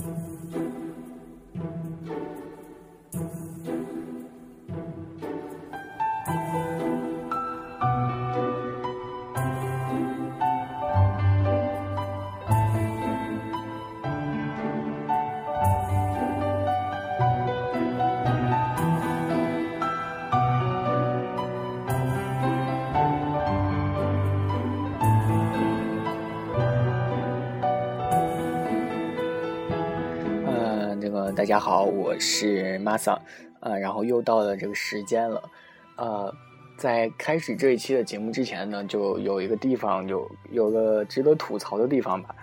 Thank you. 呃大家好，我是 Masa，呃，然后又到了这个时间了，呃，在开始这一期的节目之前呢，就有一个地方有有个值得吐槽的地方吧，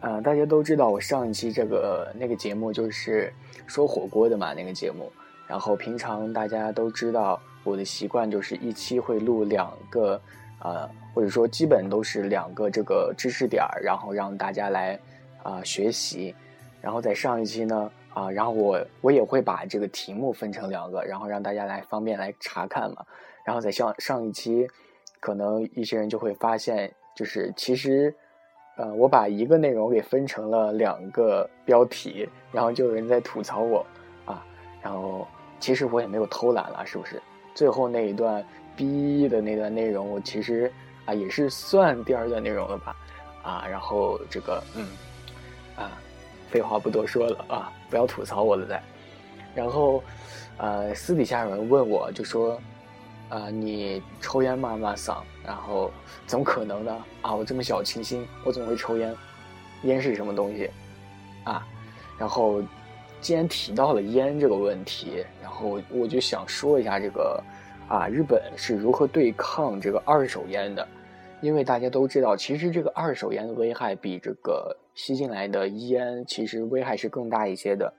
呃，大家都知道我上一期这个那个节目就是说火锅的嘛，那个节目，然后平常大家都知道我的习惯就是一期会录两个，呃，或者说基本都是两个这个知识点儿，然后让大家来啊学习，然后在上一期呢。啊，然后我我也会把这个题目分成两个，然后让大家来方便来查看嘛。然后在上上一期，可能一些人就会发现，就是其实，呃，我把一个内容给分成了两个标题，然后就有人在吐槽我啊。然后其实我也没有偷懒了，是不是？最后那一段逼的那段内容，我其实啊也是算第二段内容了吧？啊，然后这个嗯啊。废话不多说了啊，不要吐槽我了再。然后，呃，私底下有人问我，就说，啊，你抽烟吗，马桑？然后，怎么可能呢？啊，我这么小清新，我怎么会抽烟？烟是什么东西？啊，然后，既然提到了烟这个问题，然后我就想说一下这个，啊，日本是如何对抗这个二手烟的？因为大家都知道，其实这个二手烟的危害比这个。吸进来的烟其实危害是更大一些的，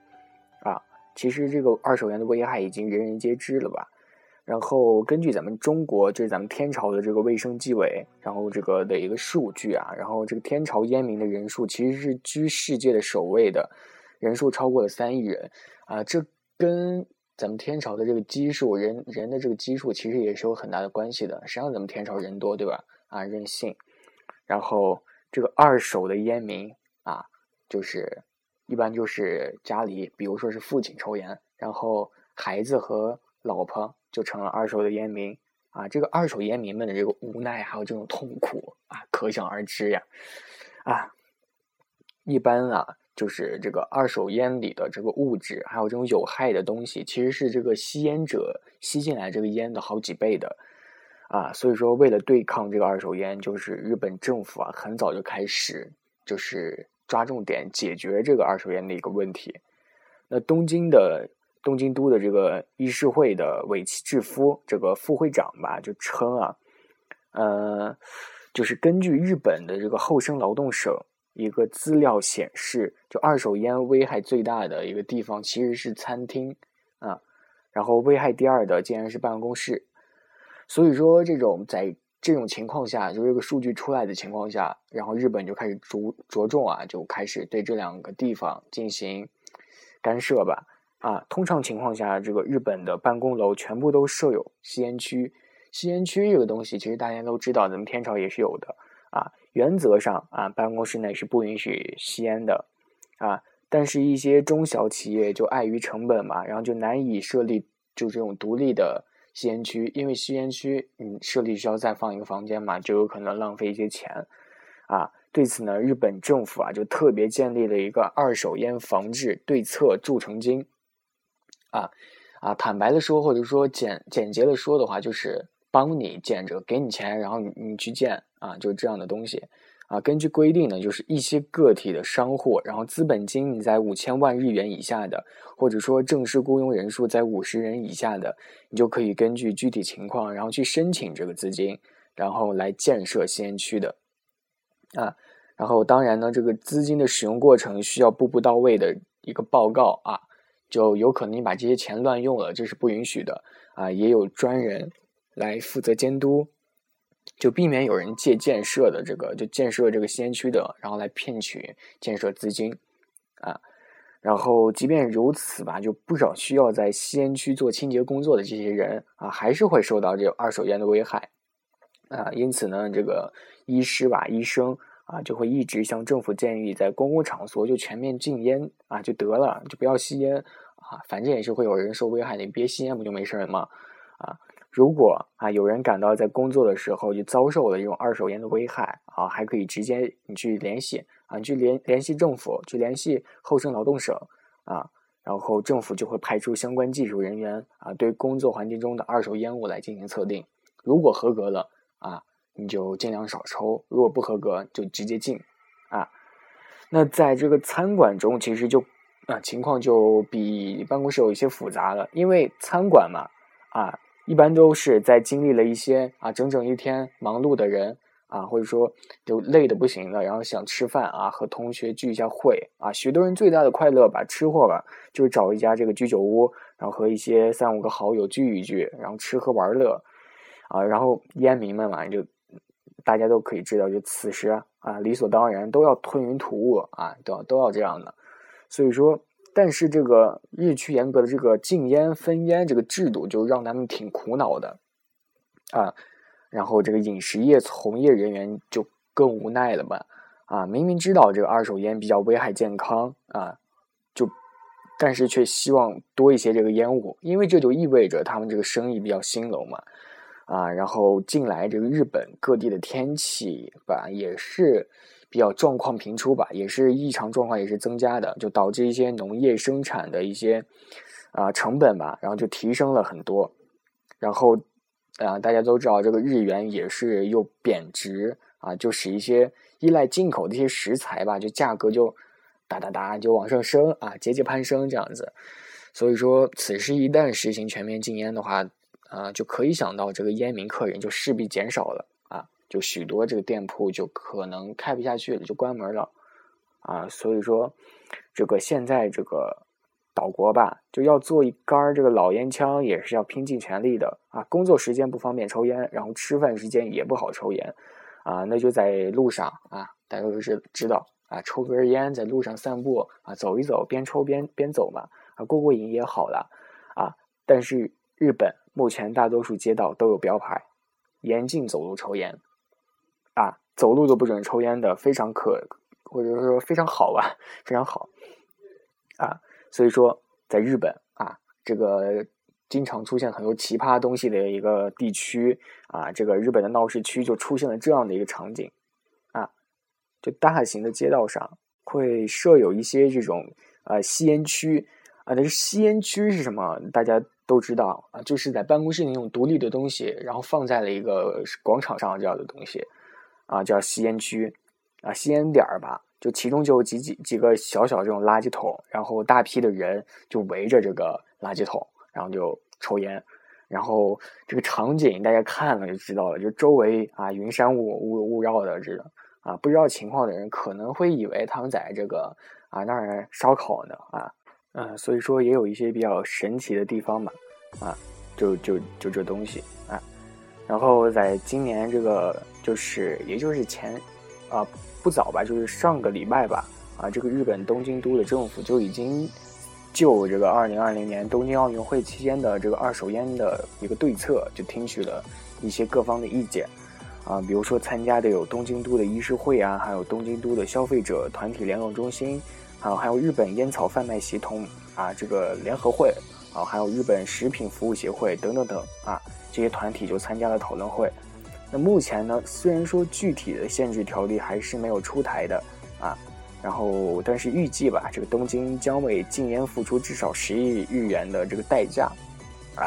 啊，其实这个二手烟的危害已经人人皆知了吧？然后根据咱们中国，就是咱们天朝的这个卫生纪委，然后这个的一个数据啊，然后这个天朝烟民的人数其实是居世界的首位的，人数超过了三亿人，啊，这跟咱们天朝的这个基数人人的这个基数其实也是有很大的关系的。谁让咱们天朝人多，对吧？啊，任性。然后这个二手的烟民。啊，就是一般就是家里，比如说是父亲抽烟，然后孩子和老婆就成了二手的烟民啊。这个二手烟民们的这个无奈还有这种痛苦啊，可想而知呀。啊，一般啊，就是这个二手烟里的这个物质，还有这种有害的东西，其实是这个吸烟者吸进来这个烟的好几倍的啊。所以说，为了对抗这个二手烟，就是日本政府啊，很早就开始就是。抓重点解决这个二手烟的一个问题。那东京的东京都的这个医事会的尾崎智夫这个副会长吧，就称啊，呃，就是根据日本的这个厚生劳动省一个资料显示，就二手烟危害最大的一个地方其实是餐厅啊，然后危害第二的竟然是办公室。所以说，这种在这种情况下，就这个数据出来的情况下，然后日本就开始着着重啊，就开始对这两个地方进行干涉吧。啊，通常情况下，这个日本的办公楼全部都设有吸烟区。吸烟区这个东西，其实大家都知道，咱们天朝也是有的啊。原则上啊，办公室内是不允许吸烟的啊。但是，一些中小企业就碍于成本嘛，然后就难以设立就这种独立的。吸烟区，因为吸烟区，你，设立需要再放一个房间嘛，就有可能浪费一些钱，啊，对此呢，日本政府啊就特别建立了一个二手烟防治对策助成金，啊，啊，坦白的说，或者说简简洁的说的话，就是帮你建着，给你钱，然后你你去建，啊，就这样的东西。啊，根据规定呢，就是一些个体的商户，然后资本金你在五千万日元以下的，或者说正式雇佣人数在五十人以下的，你就可以根据具体情况，然后去申请这个资金，然后来建设吸烟区的。啊，然后当然呢，这个资金的使用过程需要步步到位的一个报告啊，就有可能你把这些钱乱用了，这是不允许的啊，也有专人来负责监督。就避免有人借建设的这个，就建设这个吸烟区的，然后来骗取建设资金，啊，然后即便如此吧，就不少需要在吸烟区做清洁工作的这些人啊，还是会受到这二手烟的危害，啊，因此呢，这个医师吧、医生啊，就会一直向政府建议，在公共场所就全面禁烟啊，就得了，就不要吸烟。啊，反正也是会有人受危害的，你别吸烟不就没事了吗？啊，如果啊有人感到在工作的时候就遭受了这种二手烟的危害啊，还可以直接你去联系啊，你去联联系政府，去联系厚生劳动省啊。然后政府就会派出相关技术人员啊，对工作环境中的二手烟雾来进行测定。如果合格了啊，你就尽量少抽；如果不合格，就直接禁啊。那在这个餐馆中，其实就啊情况就比办公室有一些复杂了，因为餐馆嘛啊，一般都是在经历了一些啊整整一天忙碌的人。啊，或者说就累的不行了，然后想吃饭啊，和同学聚一下会啊。许多人最大的快乐吧，吃货吧，就是找一家这个居酒屋，然后和一些三五个好友聚一聚，然后吃喝玩乐啊。然后烟民们嘛，就大家都可以知道，就此时啊，理所当然都要吞云吐雾啊，都要都要这样的。所以说，但是这个日趋严格的这个禁烟分烟这个制度，就让他们挺苦恼的啊。然后这个饮食业从业人员就更无奈了吧？啊，明明知道这个二手烟比较危害健康啊，就但是却希望多一些这个烟雾，因为这就意味着他们这个生意比较兴隆嘛。啊，然后近来这个日本各地的天气吧，也是比较状况频出吧，也是异常状况也是增加的，就导致一些农业生产的一些啊成本吧，然后就提升了很多，然后。啊，大家都知道这个日元也是又贬值啊，就使一些依赖进口的一些食材吧，就价格就哒哒哒就往上升啊，节节攀升这样子。所以说，此时一旦实行全面禁烟的话，啊，就可以想到这个烟民客人就势必减少了，就许多这个店铺就可能开不下去了，就关门了啊。所以说，这个现在这个。岛国吧，就要做一杆这个老烟枪，也是要拼尽全力的啊！工作时间不方便抽烟，然后吃饭时间也不好抽烟，啊，那就在路上啊，大家都是知道啊，抽根烟在路上散步啊，走一走，边抽边边走嘛，啊，过过瘾也好了啊。但是日本目前大多数街道都有标牌，严禁走路抽烟，走路都不准抽烟的，非常可，或者说非常好吧，非常好，啊。所以说，在日本啊，这个经常出现很多奇葩东西的一个地区啊，这个日本的闹市区就出现了这样的一个场景啊，就大型的街道上会设有一些这种呃吸烟区啊，但是吸烟区是什么？大家都知道啊，就是在办公室那种独立的东西，然后放在了一个广场上这样的东西啊，叫吸烟区啊，吸烟点儿吧。就其中就有几几几个小小这种垃圾桶，然后大批的人就围着这个垃圾桶，然后就抽烟，然后这个场景大家看了就知道了，就周围啊云山雾雾雾绕的这个啊不知道情况的人可能会以为他们在这个啊那儿烧烤呢啊嗯，所以说也有一些比较神奇的地方嘛啊就就就这东西啊，然后在今年这个就是也就是前啊。不早吧，就是上个礼拜吧，啊，这个日本东京都的政府就已经就这个二零二零年东京奥运会期间的这个二手烟的一个对策，就听取了一些各方的意见，啊，比如说参加的有东京都的医师会啊，还有东京都的消费者团体联络中心，啊，还有日本烟草贩卖协同啊这个联合会，啊，还有日本食品服务协会等等等啊，这些团体就参加了讨论会。那目前呢，虽然说具体的限制条例还是没有出台的啊，然后但是预计吧，这个东京将为禁烟付出至少十亿日元的这个代价，啊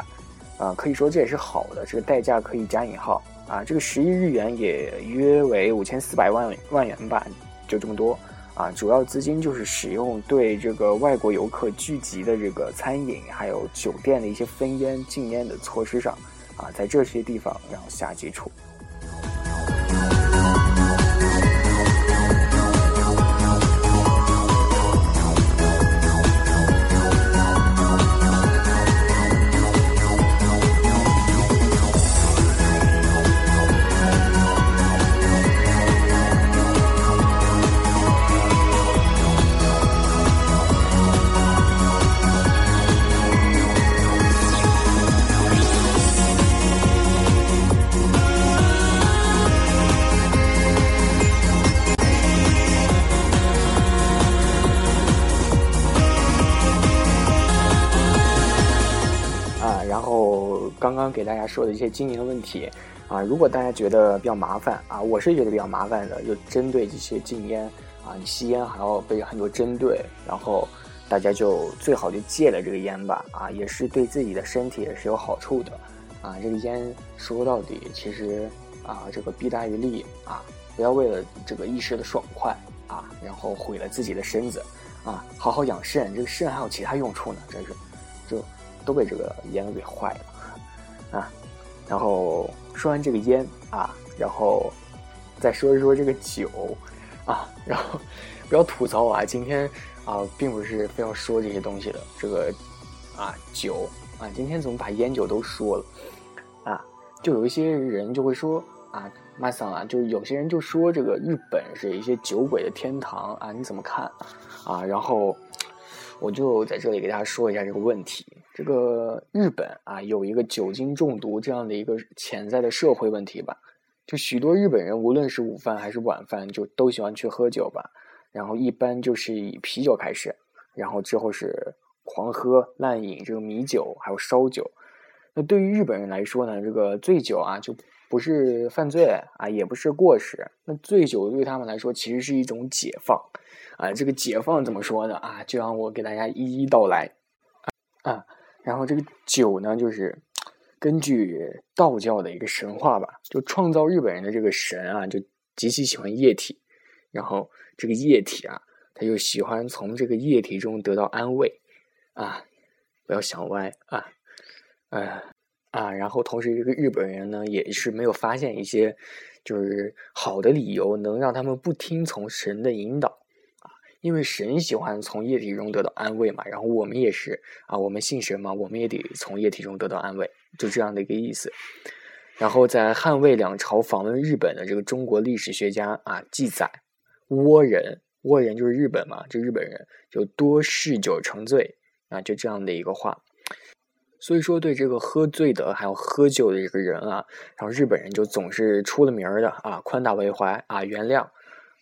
啊，可以说这也是好的，这个代价可以加引号啊，这个十亿日元也约为五千四百万万元吧，就这么多啊，主要资金就是使用对这个外国游客聚集的这个餐饮还有酒店的一些分烟禁烟的措施上啊，在这些地方然后下基础。给大家说的一些禁烟问题啊，如果大家觉得比较麻烦啊，我是觉得比较麻烦的，就针对这些禁烟啊，你吸烟还要被很多针对，然后大家就最好就戒了这个烟吧啊，也是对自己的身体也是有好处的啊。这个烟说到底其实啊，这个弊大于利啊，不要为了这个一时的爽快啊，然后毁了自己的身子啊，好好养肾，这个肾还有其他用处呢，真是就。都被这个烟给坏了，啊，然后说完这个烟啊，然后再说一说这个酒啊，然后不要吐槽我啊，今天啊并不是非要说这些东西的，这个啊酒啊，今天怎么把烟酒都说了啊？就有一些人就会说啊，马桑啊，就有些人就说这个日本是一些酒鬼的天堂啊，你怎么看啊？然后。我就在这里给大家说一下这个问题。这个日本啊，有一个酒精中毒这样的一个潜在的社会问题吧。就许多日本人，无论是午饭还是晚饭，就都喜欢去喝酒吧。然后一般就是以啤酒开始，然后之后是狂喝滥饮这个米酒，还有烧酒。那对于日本人来说呢，这个醉酒啊，就不是犯罪啊，也不是过失。那醉酒对他们来说，其实是一种解放。啊，这个解放怎么说呢？啊，就让我给大家一一道来。啊，然后这个酒呢，就是根据道教的一个神话吧，就创造日本人的这个神啊，就极其喜欢液体，然后这个液体啊，他就喜欢从这个液体中得到安慰。啊，不要想歪啊，呃，啊，然后同时这个日本人呢，也是没有发现一些就是好的理由，能让他们不听从神的引导。因为神喜欢从液体中得到安慰嘛，然后我们也是啊，我们信神嘛，我们也得从液体中得到安慰，就这样的一个意思。然后在汉魏两朝访问日本的这个中国历史学家啊记载，倭人，倭人就是日本嘛，就日本人就多嗜酒成醉啊，就这样的一个话。所以说对这个喝醉的还有喝酒的这个人啊，然后日本人就总是出了名的啊，宽大为怀啊，原谅。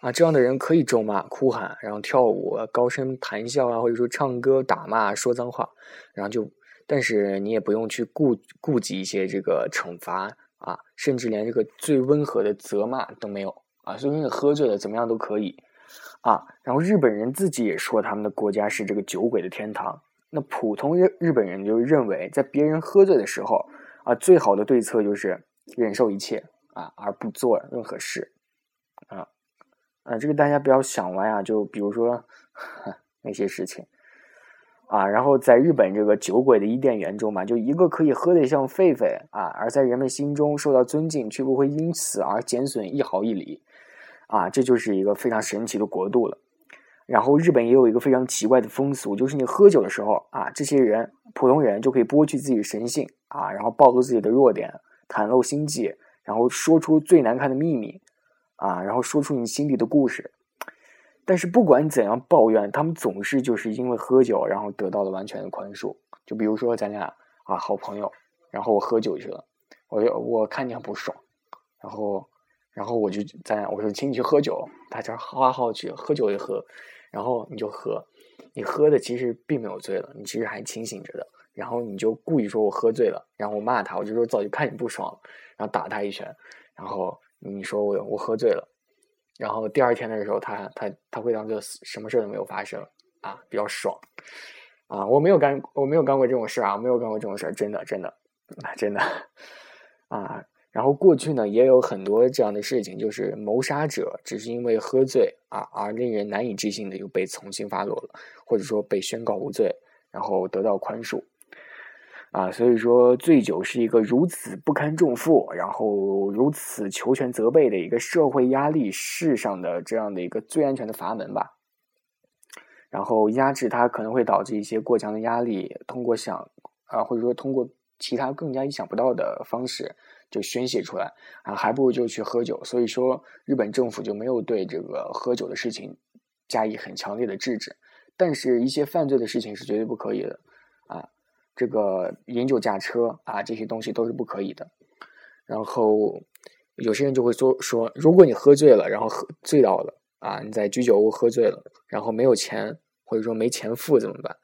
啊，这样的人可以咒骂、哭喊，然后跳舞、高声谈笑啊，或者说唱歌、打骂、说脏话，然后就，但是你也不用去顾顾及一些这个惩罚啊，甚至连这个最温和的责骂都没有啊。所以你喝醉了怎么样都可以啊。然后日本人自己也说他们的国家是这个酒鬼的天堂。那普通日日本人就认为，在别人喝醉的时候啊，最好的对策就是忍受一切啊，而不做任何事。啊，这个大家不要想歪啊！就比如说 那些事情啊，然后在日本这个酒鬼的伊甸园中嘛，就一个可以喝得像狒狒啊，而在人们心中受到尊敬，却不会因此而减损一毫一厘啊，这就是一个非常神奇的国度了。然后日本也有一个非常奇怪的风俗，就是你喝酒的时候啊，这些人普通人就可以剥去自己的神性啊，然后暴露自己的弱点，袒露心迹，然后说出最难看的秘密。啊，然后说出你心里的故事，但是不管怎样抱怨，他们总是就是因为喝酒，然后得到了完全的宽恕。就比如说咱俩啊，好朋友，然后我喝酒去了，我就我看你很不爽，然后然后我就咱俩我说请你去喝酒，大家好好好去喝酒一喝，然后你就喝，你喝的其实并没有醉了，你其实还清醒着的，然后你就故意说我喝醉了，然后我骂他，我就说早就看你不爽，然后打他一拳，然后。你说我我喝醉了，然后第二天的时候，他他他会当做什么事都没有发生啊，比较爽啊！我没有干我没有干过这种事啊，没有干过这种事真的真的真的啊！然后过去呢，也有很多这样的事情，就是谋杀者只是因为喝醉啊，而令人难以置信的又被从轻发落了，或者说被宣告无罪，然后得到宽恕。啊，所以说醉酒是一个如此不堪重负，然后如此求全责备的一个社会压力世上的这样的一个最安全的阀门吧。然后压制它可能会导致一些过强的压力，通过想啊，或者说通过其他更加意想不到的方式就宣泄出来啊，还不如就去喝酒。所以说日本政府就没有对这个喝酒的事情加以很强烈的制止，但是一些犯罪的事情是绝对不可以的啊。这个饮酒驾车啊，这些东西都是不可以的。然后有些人就会说说，如果你喝醉了，然后喝醉到了啊，你在居酒屋喝醉了，然后没有钱或者说没钱付怎么办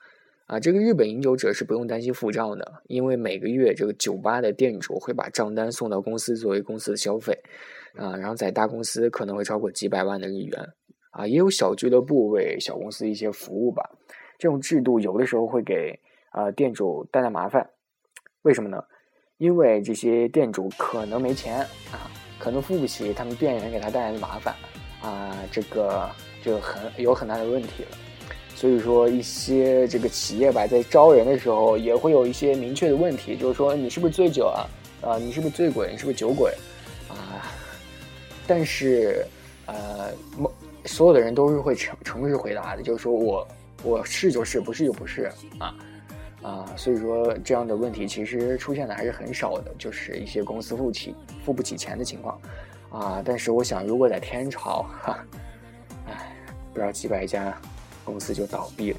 啊，这个日本饮酒者是不用担心付账的，因为每个月这个酒吧的店主会把账单送到公司作为公司的消费，啊，然后在大公司可能会超过几百万的日元，啊，也有小俱乐部为小公司一些服务吧。这种制度有的时候会给啊店主带来麻烦，为什么呢？因为这些店主可能没钱啊，可能付不起他们店员给他带来的麻烦啊，这个就很有很大的问题了。所以说，一些这个企业吧，在招人的时候也会有一些明确的问题，就是说你是不是醉酒啊？啊，你是不是醉鬼？你是不是酒鬼？啊，但是呃，所有的人都是会诚诚实回答的，就是说我我是就是，不是就不是啊啊，所以说这样的问题其实出现的还是很少的，就是一些公司付起付不起钱的情况，啊，但是我想如果在天朝哈，哎，不知道几百家公司就倒闭了。